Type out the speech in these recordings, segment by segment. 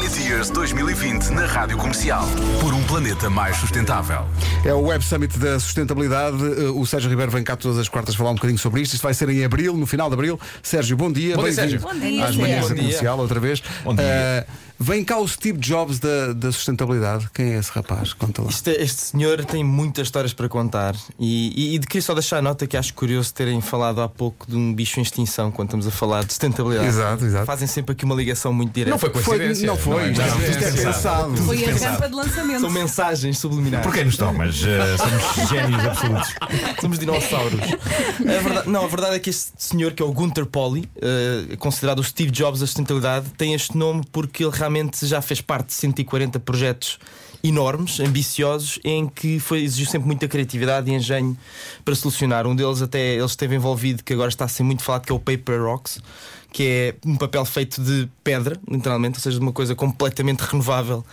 Planeteers 2020 na Rádio Comercial. Por um planeta mais sustentável. É o Web Summit da Sustentabilidade. Uh, O Sérgio Ribeiro vem cá todas as quartas falar um bocadinho sobre isto. Isto vai ser em abril, no final de abril. Sérgio, bom dia. Bom dia, Sérgio. Bom dia, Às manhãs da comercial, outra vez. Bom dia. Uh, vem cá o Steve Jobs da, da sustentabilidade. Quem é esse rapaz? Conta lá. Este, este senhor tem muitas histórias para contar e, e, e de queria só deixar a nota que acho curioso terem falado há pouco de um bicho em extinção quando estamos a falar de sustentabilidade. Exato, exato. Fazem sempre aqui uma ligação muito direta. Não foi coincidência. não foi. é? já, Não, isto é pensado. Foi a rampa de lançamento. São mensagens subliminares. Por quem nos estão, mas eh, somos génios absolutos. Somos dinossauros. A verdade, não, a verdade é que este senhor, que é o Gunter Pauli, eh, considerado o Steve Jobs da sustentabilidade, tem este nome porque ele realmente já fez parte de 140 projetos enormes, ambiciosos, em que foi, exigiu sempre muita criatividade e engenho para solucionar. Um deles até ele esteve envolvido, que agora está a ser muito falado, que é o Paper Rocks, que é um papel feito de pedra, literalmente, ou seja, de uma coisa completamente renovável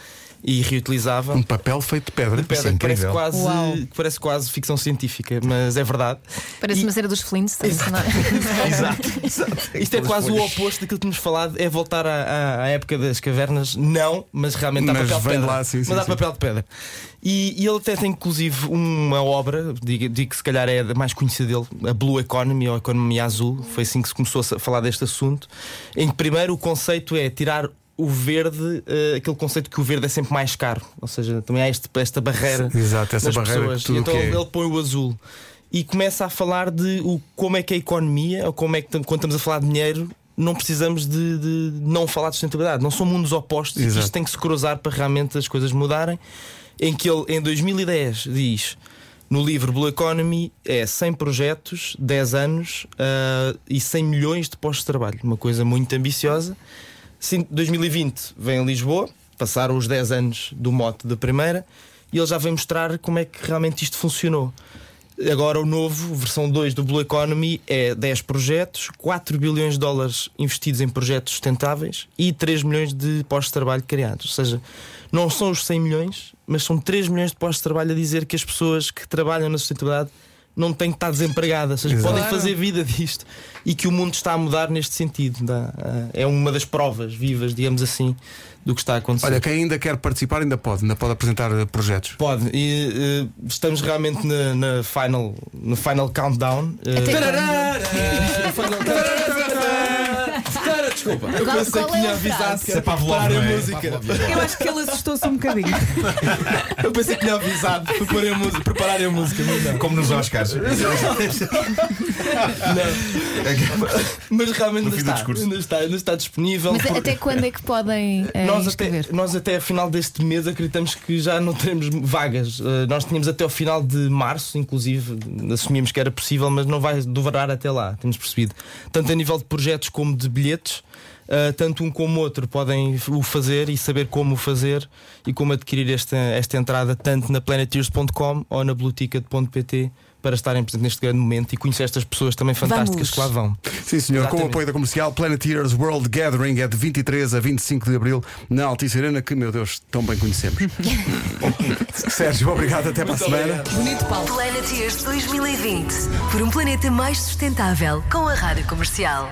e reutilizável. Um papel feito de pedra. De pedra, é que parece quase, Uau. parece quase ficção científica, mas é verdade. Parece E- uma cena dos Flintstones, não é? Exato, exato. Isto é quase o oposto daquilo que tínhamos falado, é voltar à, à- à época das cavernas. Não, mas realmente há Mas papel de pedra. lá, sim, sim, mas há sim. papel de pedra. E, e ele até tem inclusive uma obra, digo, digo que se calhar é a mais conhecida dele, a Blue Economy ou a Economia Azul. Foi assim que se começou a falar deste assunto. Em que primeiro o conceito é tirar o verde, eh, aquele conceito que o verde é sempre mais caro. Ou seja, também há este, esta barreira Exato, essa barreira E então é- ele põe o azul e começa a falar de o, como é que é a economia, ou como é que quando estamos a falar de dinheiro. Não precisamos de, de não falar de sustentabilidade, não são mundos opostos, Exato. isto tem que se cruzar para realmente as coisas mudarem. Em que ele, em 2010, diz no livro Blue Economy: é 100 projetos, 10 anos ah, e 100 milhões de postos de trabalho. Uma coisa muito ambiciosa. Sim, 2020 vem a Lisboa, passaram os 10 anos do mote da primeira, e ele já vem mostrar como é que realmente isto funcionou. Agora o novo, versão 2 do Blue Economy, é 10 projetos, 4 bilhões de dólares investidos em projetos sustentáveis e 3 milhões de postos de trabalho criados. Ou seja, não são os 100 milhões, mas são 3 milhões de postos de trabalho a dizer que as pessoas que trabalham na sustentabilidade não têm que estar desempregadas, ou seja, podem fazer vida disto e que o mundo está a mudar neste sentido. Ah, É uma das provas vivas, digamos assim, do que está a acontecer. Olha, quem ainda quer participar ainda pode, ainda pode apresentar eh, projetos. Pode, e eh, estamos realmente na, na final, no final countdown. eh, Até Desculpa, eu pensei que é tinha avisado que era é para a é? música. Eu acho que ele assustou-se um bocadinho. Eu pensei que tinha avisado para preparar a música, prepararem a música, mas não. Como nos Oscars. Mas realmente ainda está, ainda está, ainda está disponível. Mas por- até quando é que podem eh, Nós até, inscrever? nós até a final deste mês acreditamos que já não teremos vagas. Uh, nós tínhamos até ao final de março, inclusive, assumimos que era possível, mas não vai durar até lá, temos percebido. Tanto a nível de projetos como de bilhetes, uh, tanto um como o outro podem o fazer e saber como o fazer e como adquirir esta, esta entrada tanto na planeteers.com ou na blueticket.pt para estarem presentes neste grande momento e conhecer estas pessoas também fantásticas Vamos. que lá vão. Sim, senhor, com o Exatamente. apoio da comercial Planeteers World Gathering é de 23 a 25 de abril na Altice Arena, que, meu Deus, tão bem conhecemos. Sérgio, obrigado, até para a semana. Bonito Paulo. Planeteers 2020. Por um planeta mais sustentável. Com a Rádio Comercial.